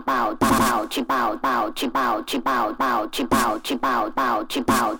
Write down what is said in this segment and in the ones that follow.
抱抱抱去抱抱去抱去抱抱去抱去抱抱去抱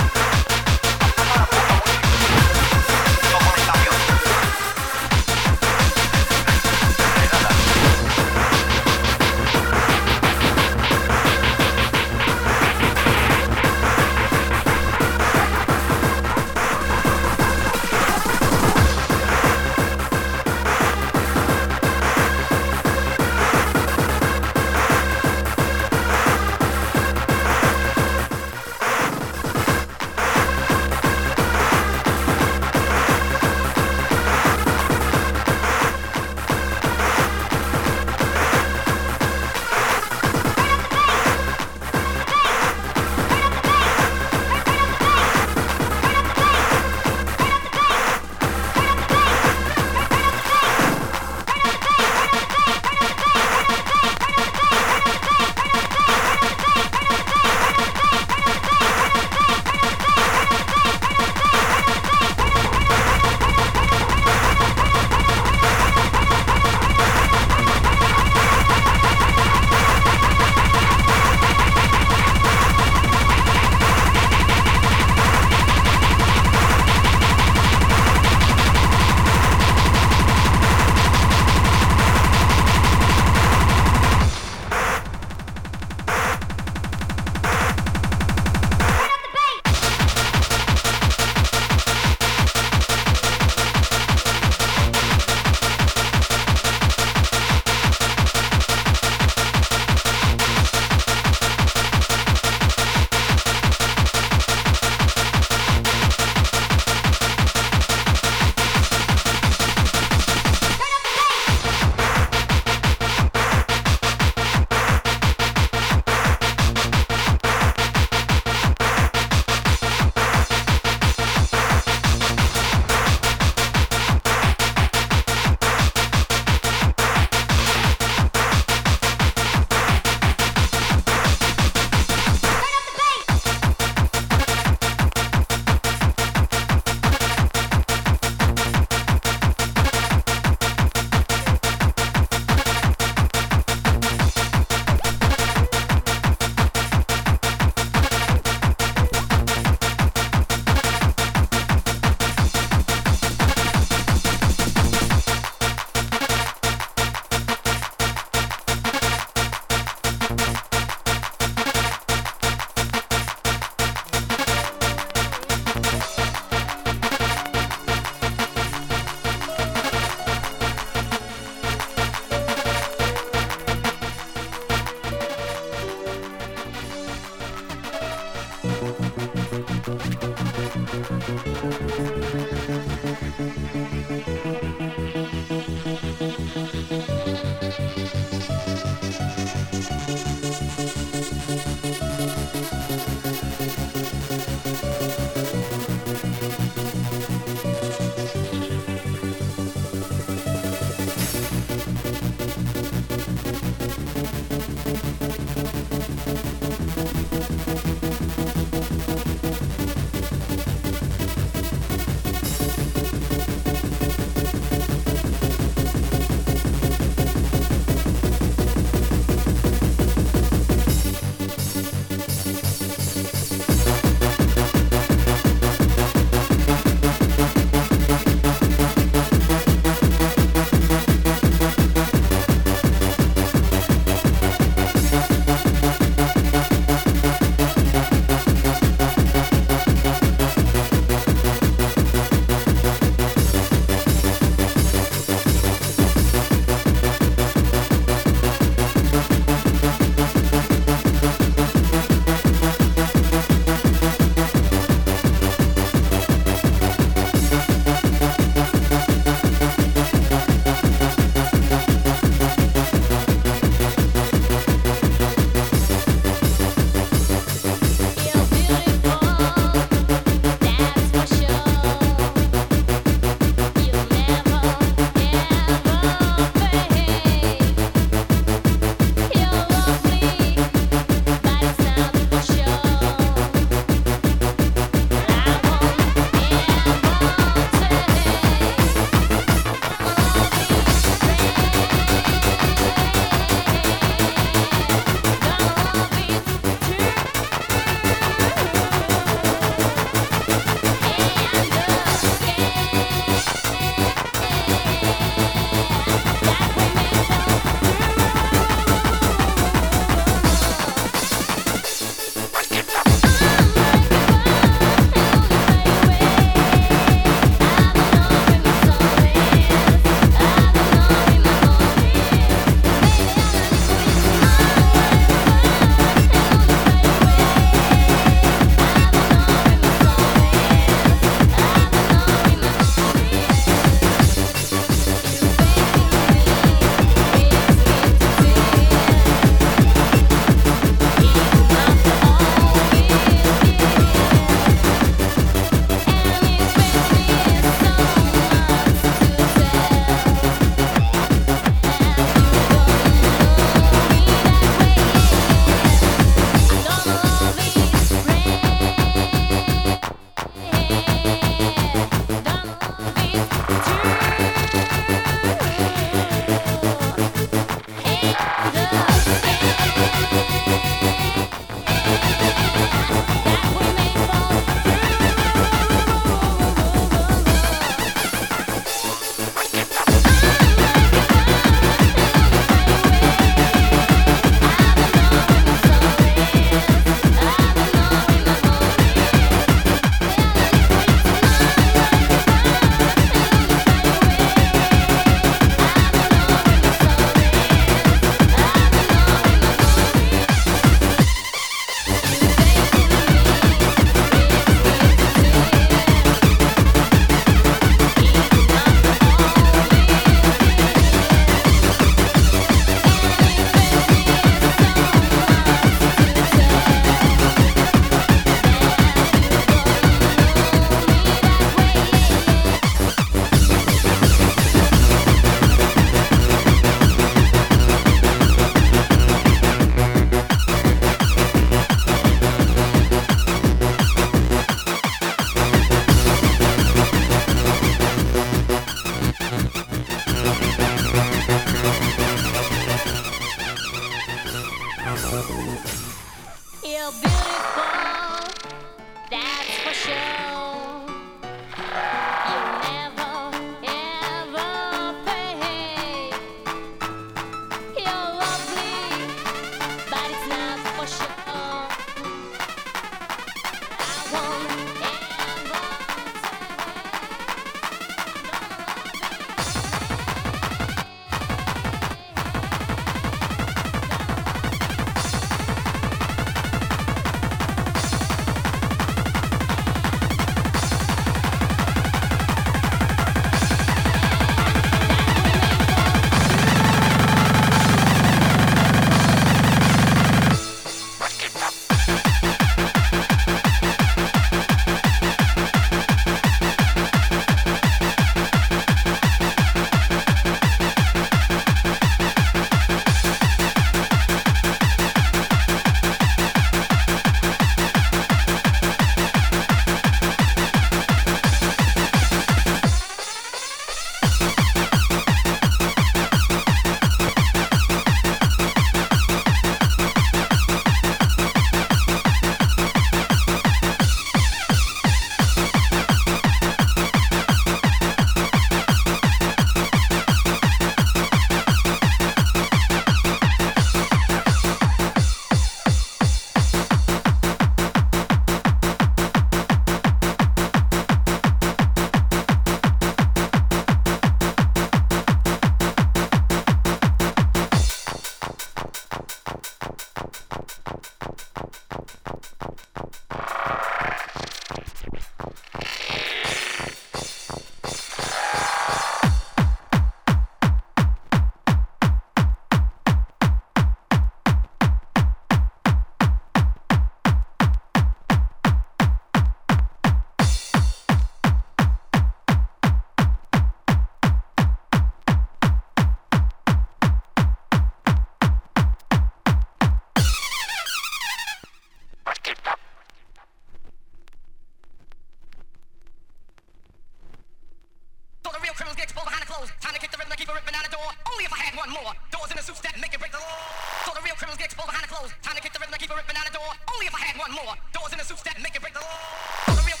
bitch, pull behind the clothes. Time to kick the rhythm and keep a ripping out the door. Only if I had one more. Doors in the suit that make it break the law. So the real criminals get pulled behind the clothes. Time to kick the rhythm and keep a ripping out the door. Only if I had one more. Doors in the suit that make it break the law. So the real